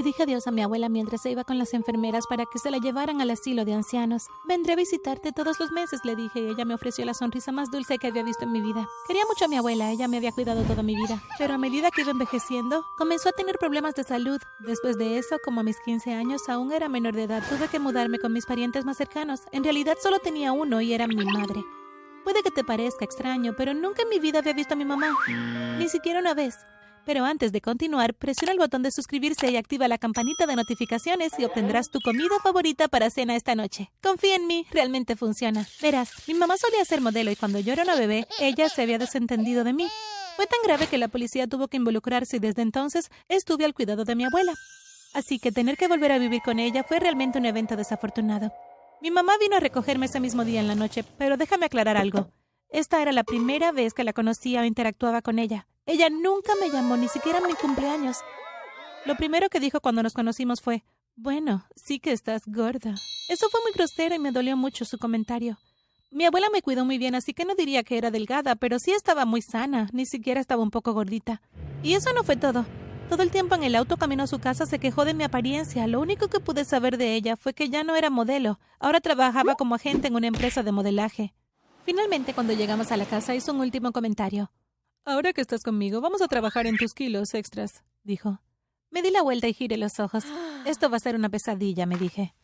Le dije adiós a mi abuela mientras se iba con las enfermeras para que se la llevaran al asilo de ancianos. Vendré a visitarte todos los meses, le dije, y ella me ofreció la sonrisa más dulce que había visto en mi vida. Quería mucho a mi abuela, ella me había cuidado toda mi vida, pero a medida que iba envejeciendo, comenzó a tener problemas de salud. Después de eso, como a mis 15 años aún era menor de edad, tuve que mudarme con mis parientes más cercanos. En realidad solo tenía uno y era mi madre. Puede que te parezca extraño, pero nunca en mi vida había visto a mi mamá, ni siquiera una vez. Pero antes de continuar, presiona el botón de suscribirse y activa la campanita de notificaciones y obtendrás tu comida favorita para cena esta noche. Confía en mí, realmente funciona. Verás, mi mamá solía ser modelo y cuando yo era una bebé, ella se había desentendido de mí. Fue tan grave que la policía tuvo que involucrarse y desde entonces estuve al cuidado de mi abuela. Así que tener que volver a vivir con ella fue realmente un evento desafortunado. Mi mamá vino a recogerme ese mismo día en la noche, pero déjame aclarar algo. Esta era la primera vez que la conocía o interactuaba con ella. Ella nunca me llamó, ni siquiera en mi cumpleaños. Lo primero que dijo cuando nos conocimos fue, bueno, sí que estás gorda. Eso fue muy grosero y me dolió mucho su comentario. Mi abuela me cuidó muy bien, así que no diría que era delgada, pero sí estaba muy sana, ni siquiera estaba un poco gordita. Y eso no fue todo. Todo el tiempo en el auto camino a su casa se quejó de mi apariencia. Lo único que pude saber de ella fue que ya no era modelo. Ahora trabajaba como agente en una empresa de modelaje. Finalmente, cuando llegamos a la casa, hizo un último comentario. Ahora que estás conmigo, vamos a trabajar en tus kilos extras, dijo. Me di la vuelta y giré los ojos. Esto va a ser una pesadilla, me dije,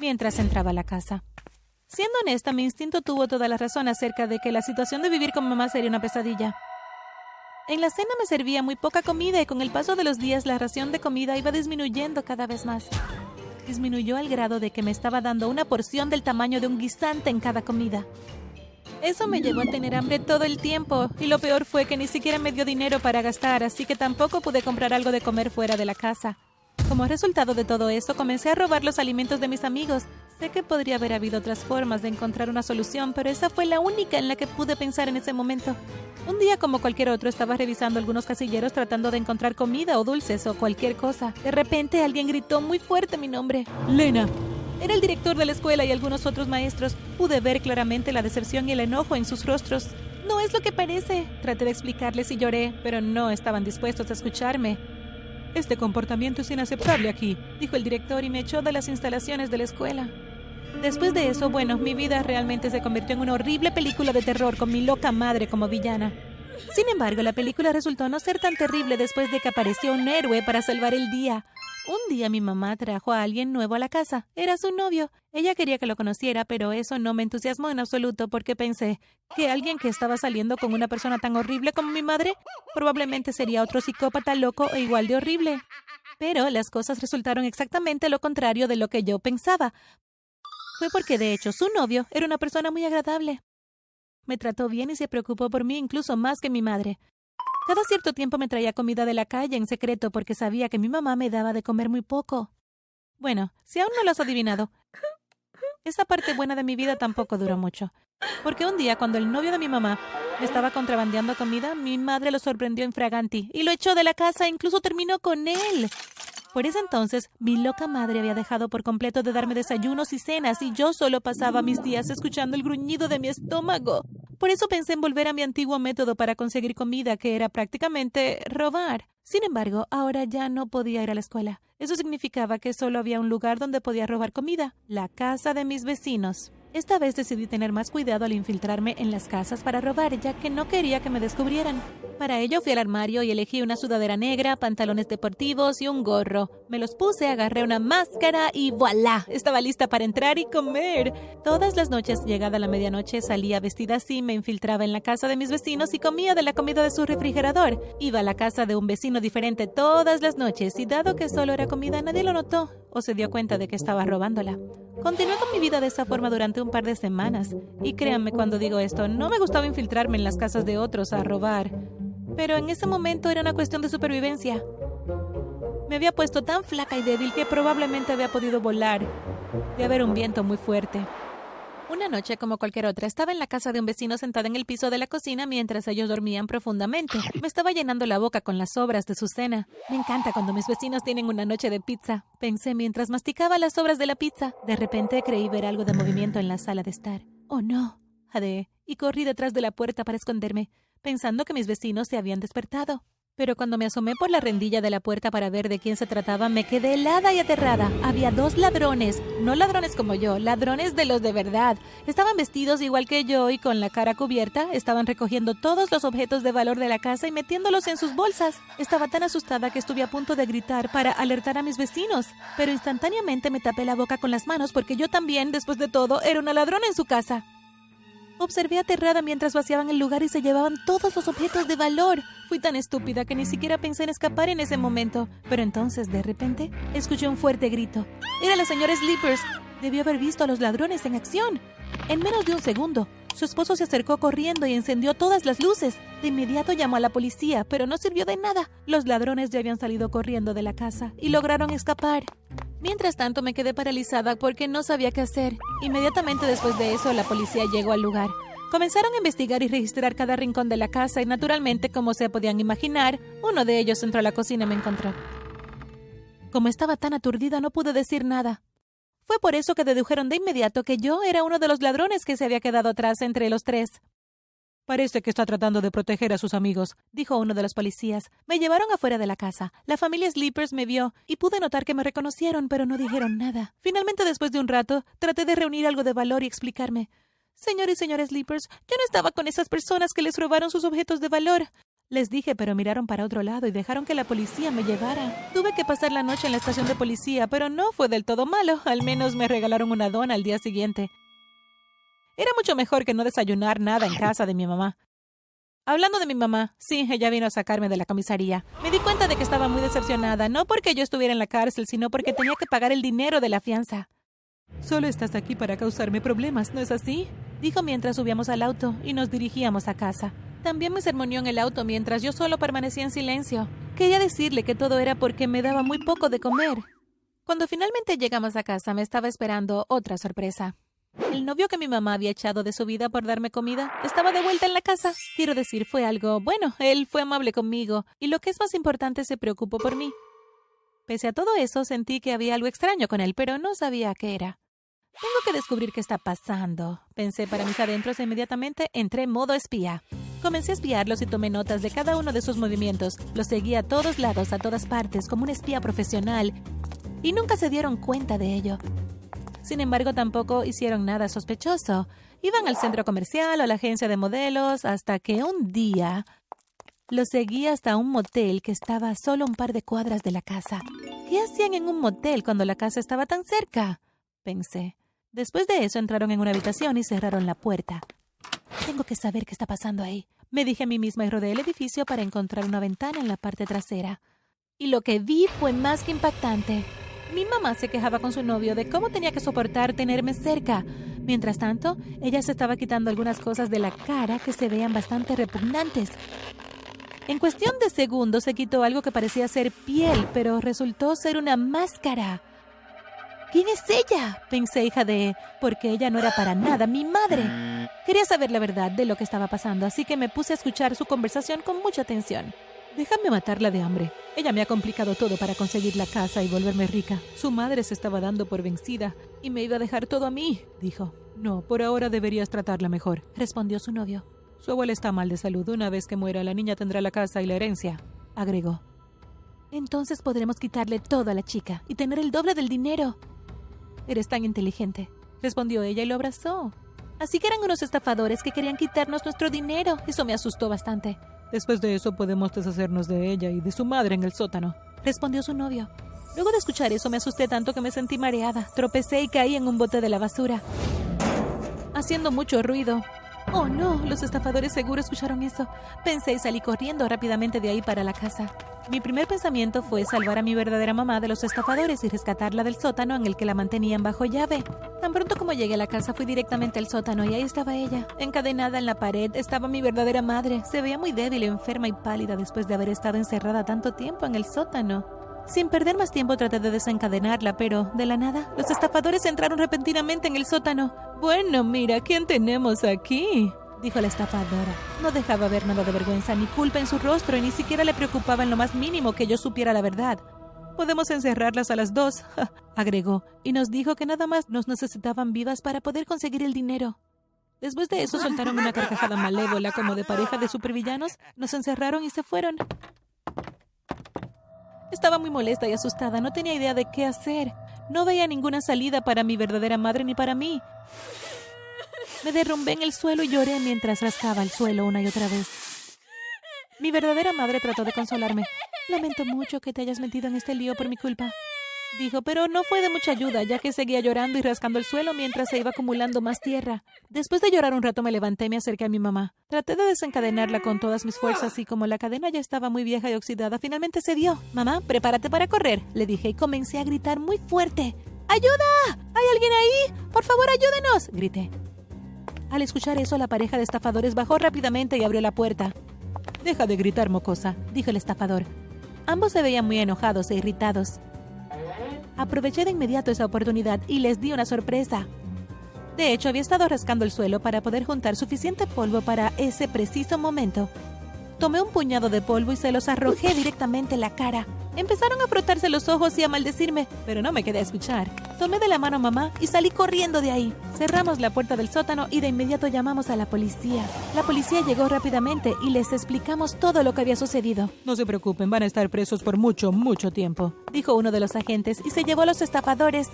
mientras entraba a la casa. Siendo honesta, mi instinto tuvo toda la razón acerca de que la situación de vivir con mamá sería una pesadilla. En la cena me servía muy poca comida y con el paso de los días la ración de comida iba disminuyendo cada vez más. Disminuyó al grado de que me estaba dando una porción del tamaño de un guisante en cada comida. Eso me llevó a tener hambre todo el tiempo y lo peor fue que ni siquiera me dio dinero para gastar, así que tampoco pude comprar algo de comer fuera de la casa. Como resultado de todo eso, comencé a robar los alimentos de mis amigos. Sé que podría haber habido otras formas de encontrar una solución, pero esa fue la única en la que pude pensar en ese momento. Un día como cualquier otro estaba revisando algunos casilleros tratando de encontrar comida o dulces o cualquier cosa. De repente alguien gritó muy fuerte mi nombre. Lena. Era el director de la escuela y algunos otros maestros. Pude ver claramente la decepción y el enojo en sus rostros. No es lo que parece. Traté de explicarles y lloré, pero no estaban dispuestos a escucharme. Este comportamiento es inaceptable aquí, dijo el director y me echó de las instalaciones de la escuela. Después de eso, bueno, mi vida realmente se convirtió en una horrible película de terror con mi loca madre como villana. Sin embargo, la película resultó no ser tan terrible después de que apareció un héroe para salvar el día. Un día mi mamá trajo a alguien nuevo a la casa. Era su novio. Ella quería que lo conociera, pero eso no me entusiasmó en absoluto porque pensé que alguien que estaba saliendo con una persona tan horrible como mi madre probablemente sería otro psicópata loco e igual de horrible. Pero las cosas resultaron exactamente lo contrario de lo que yo pensaba. Fue porque de hecho su novio era una persona muy agradable. Me trató bien y se preocupó por mí incluso más que mi madre. Cada cierto tiempo me traía comida de la calle en secreto porque sabía que mi mamá me daba de comer muy poco. Bueno, si aún no lo has adivinado, esa parte buena de mi vida tampoco duró mucho. Porque un día, cuando el novio de mi mamá me estaba contrabandeando comida, mi madre lo sorprendió en fraganti y lo echó de la casa e incluso terminó con él. Por ese entonces, mi loca madre había dejado por completo de darme desayunos y cenas y yo solo pasaba mis días escuchando el gruñido de mi estómago. Por eso pensé en volver a mi antiguo método para conseguir comida, que era prácticamente robar. Sin embargo, ahora ya no podía ir a la escuela. Eso significaba que solo había un lugar donde podía robar comida, la casa de mis vecinos. Esta vez decidí tener más cuidado al infiltrarme en las casas para robar, ya que no quería que me descubrieran. Para ello fui al armario y elegí una sudadera negra, pantalones deportivos y un gorro. Me los puse, agarré una máscara y voilà, estaba lista para entrar y comer. Todas las noches, llegada la medianoche, salía vestida así, me infiltraba en la casa de mis vecinos y comía de la comida de su refrigerador. Iba a la casa de un vecino diferente todas las noches y dado que solo era comida, nadie lo notó o se dio cuenta de que estaba robándola. Continué con mi vida de esa forma durante un par de semanas. Y créanme cuando digo esto, no me gustaba infiltrarme en las casas de otros a robar. Pero en ese momento era una cuestión de supervivencia. Me había puesto tan flaca y débil que probablemente había podido volar de haber un viento muy fuerte. Una noche, como cualquier otra, estaba en la casa de un vecino sentada en el piso de la cocina mientras ellos dormían profundamente. Me estaba llenando la boca con las sobras de su cena. Me encanta cuando mis vecinos tienen una noche de pizza, pensé mientras masticaba las sobras de la pizza. De repente creí ver algo de movimiento en la sala de estar. Oh no, jadeé, y corrí detrás de la puerta para esconderme, pensando que mis vecinos se habían despertado. Pero cuando me asomé por la rendilla de la puerta para ver de quién se trataba, me quedé helada y aterrada. Había dos ladrones, no ladrones como yo, ladrones de los de verdad. Estaban vestidos igual que yo y con la cara cubierta, estaban recogiendo todos los objetos de valor de la casa y metiéndolos en sus bolsas. Estaba tan asustada que estuve a punto de gritar para alertar a mis vecinos, pero instantáneamente me tapé la boca con las manos porque yo también, después de todo, era una ladrona en su casa. Observé aterrada mientras vaciaban el lugar y se llevaban todos los objetos de valor. Fui tan estúpida que ni siquiera pensé en escapar en ese momento. Pero entonces, de repente, escuché un fuerte grito. Era la señora Sleepers. Debió haber visto a los ladrones en acción. En menos de un segundo, su esposo se acercó corriendo y encendió todas las luces. De inmediato llamó a la policía, pero no sirvió de nada. Los ladrones ya habían salido corriendo de la casa y lograron escapar. Mientras tanto me quedé paralizada porque no sabía qué hacer. Inmediatamente después de eso la policía llegó al lugar. Comenzaron a investigar y registrar cada rincón de la casa y naturalmente, como se podían imaginar, uno de ellos entró a la cocina y me encontró. Como estaba tan aturdida no pude decir nada. Fue por eso que dedujeron de inmediato que yo era uno de los ladrones que se había quedado atrás entre los tres. Parece que está tratando de proteger a sus amigos, dijo uno de los policías. Me llevaron afuera de la casa. La familia Sleepers me vio y pude notar que me reconocieron, pero no dijeron nada. Finalmente, después de un rato, traté de reunir algo de valor y explicarme. Señor y señora Sleepers, yo no estaba con esas personas que les robaron sus objetos de valor. Les dije, pero miraron para otro lado y dejaron que la policía me llevara. Tuve que pasar la noche en la estación de policía, pero no fue del todo malo. Al menos me regalaron una dona al día siguiente. Era mucho mejor que no desayunar nada en casa de mi mamá. Hablando de mi mamá, sí, ella vino a sacarme de la comisaría. Me di cuenta de que estaba muy decepcionada, no porque yo estuviera en la cárcel, sino porque tenía que pagar el dinero de la fianza. Solo estás aquí para causarme problemas, ¿no es así? Dijo mientras subíamos al auto y nos dirigíamos a casa. También me sermoneó en el auto mientras yo solo permanecía en silencio. Quería decirle que todo era porque me daba muy poco de comer. Cuando finalmente llegamos a casa me estaba esperando otra sorpresa. El novio que mi mamá había echado de su vida por darme comida estaba de vuelta en la casa. Quiero decir, fue algo bueno. Él fue amable conmigo y lo que es más importante, se preocupó por mí. Pese a todo eso, sentí que había algo extraño con él, pero no sabía qué era. Tengo que descubrir qué está pasando. Pensé para mis adentros e inmediatamente entré en modo espía. Comencé a espiarlos y tomé notas de cada uno de sus movimientos. Los seguí a todos lados, a todas partes, como un espía profesional. Y nunca se dieron cuenta de ello. Sin embargo, tampoco hicieron nada sospechoso. Iban al centro comercial o a la agencia de modelos hasta que un día los seguí hasta un motel que estaba solo un par de cuadras de la casa. ¿Qué hacían en un motel cuando la casa estaba tan cerca? Pensé. Después de eso entraron en una habitación y cerraron la puerta. Tengo que saber qué está pasando ahí. Me dije a mí misma y rodeé el edificio para encontrar una ventana en la parte trasera. Y lo que vi fue más que impactante. Mi mamá se quejaba con su novio de cómo tenía que soportar tenerme cerca. Mientras tanto, ella se estaba quitando algunas cosas de la cara que se veían bastante repugnantes. En cuestión de segundos se quitó algo que parecía ser piel, pero resultó ser una máscara. ¿Quién es ella? Pensé, hija de... porque ella no era para nada mi madre. Quería saber la verdad de lo que estaba pasando, así que me puse a escuchar su conversación con mucha atención. Déjame matarla de hambre. Ella me ha complicado todo para conseguir la casa y volverme rica. Su madre se estaba dando por vencida y me iba a dejar todo a mí, dijo. No, por ahora deberías tratarla mejor, respondió su novio. Su abuela está mal de salud. Una vez que muera, la niña tendrá la casa y la herencia, agregó. Entonces podremos quitarle todo a la chica y tener el doble del dinero. Eres tan inteligente, respondió ella y lo abrazó. Así que eran unos estafadores que querían quitarnos nuestro dinero. Eso me asustó bastante. Después de eso podemos deshacernos de ella y de su madre en el sótano, respondió su novio. Luego de escuchar eso me asusté tanto que me sentí mareada, tropecé y caí en un bote de la basura, haciendo mucho ruido. Oh no, los estafadores seguro escucharon eso. Pensé y salí corriendo rápidamente de ahí para la casa. Mi primer pensamiento fue salvar a mi verdadera mamá de los estafadores y rescatarla del sótano en el que la mantenían bajo llave. Tan pronto como llegué a la casa fui directamente al sótano y ahí estaba ella. Encadenada en la pared estaba mi verdadera madre. Se veía muy débil, enferma y pálida después de haber estado encerrada tanto tiempo en el sótano. Sin perder más tiempo traté de desencadenarla, pero de la nada, los estafadores entraron repentinamente en el sótano. Bueno, mira, ¿quién tenemos aquí? dijo la estafadora. No dejaba ver nada de vergüenza ni culpa en su rostro y ni siquiera le preocupaba en lo más mínimo que yo supiera la verdad. Podemos encerrarlas a las dos, agregó, y nos dijo que nada más nos necesitaban vivas para poder conseguir el dinero. Después de eso soltaron una carcajada malévola como de pareja de supervillanos, nos encerraron y se fueron. Estaba muy molesta y asustada, no tenía idea de qué hacer. No veía ninguna salida para mi verdadera madre ni para mí. Me derrumbé en el suelo y lloré mientras rascaba el suelo una y otra vez. Mi verdadera madre trató de consolarme. Lamento mucho que te hayas metido en este lío por mi culpa. Dijo, pero no fue de mucha ayuda, ya que seguía llorando y rascando el suelo mientras se iba acumulando más tierra. Después de llorar un rato me levanté y me acerqué a mi mamá. Traté de desencadenarla con todas mis fuerzas y como la cadena ya estaba muy vieja y oxidada, finalmente se dio. Mamá, prepárate para correr, le dije y comencé a gritar muy fuerte. ¡Ayuda! ¿Hay alguien ahí? Por favor, ayúdenos, grité. Al escuchar eso, la pareja de estafadores bajó rápidamente y abrió la puerta. Deja de gritar, mocosa, dijo el estafador. Ambos se veían muy enojados e irritados. Aproveché de inmediato esa oportunidad y les di una sorpresa. De hecho, había estado rascando el suelo para poder juntar suficiente polvo para ese preciso momento. Tomé un puñado de polvo y se los arrojé directamente en la cara. Empezaron a frotarse los ojos y a maldecirme, pero no me quedé a escuchar. Tomé de la mano a mamá y salí corriendo de ahí. Cerramos la puerta del sótano y de inmediato llamamos a la policía. La policía llegó rápidamente y les explicamos todo lo que había sucedido. No se preocupen, van a estar presos por mucho, mucho tiempo, dijo uno de los agentes y se llevó a los estafadores.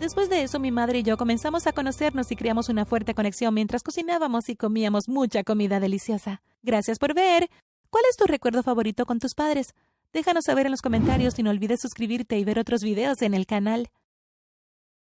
Después de eso, mi madre y yo comenzamos a conocernos y creamos una fuerte conexión mientras cocinábamos y comíamos mucha comida deliciosa. Gracias por ver. ¿Cuál es tu recuerdo favorito con tus padres? Déjanos saber en los comentarios y no olvides suscribirte y ver otros videos en el canal.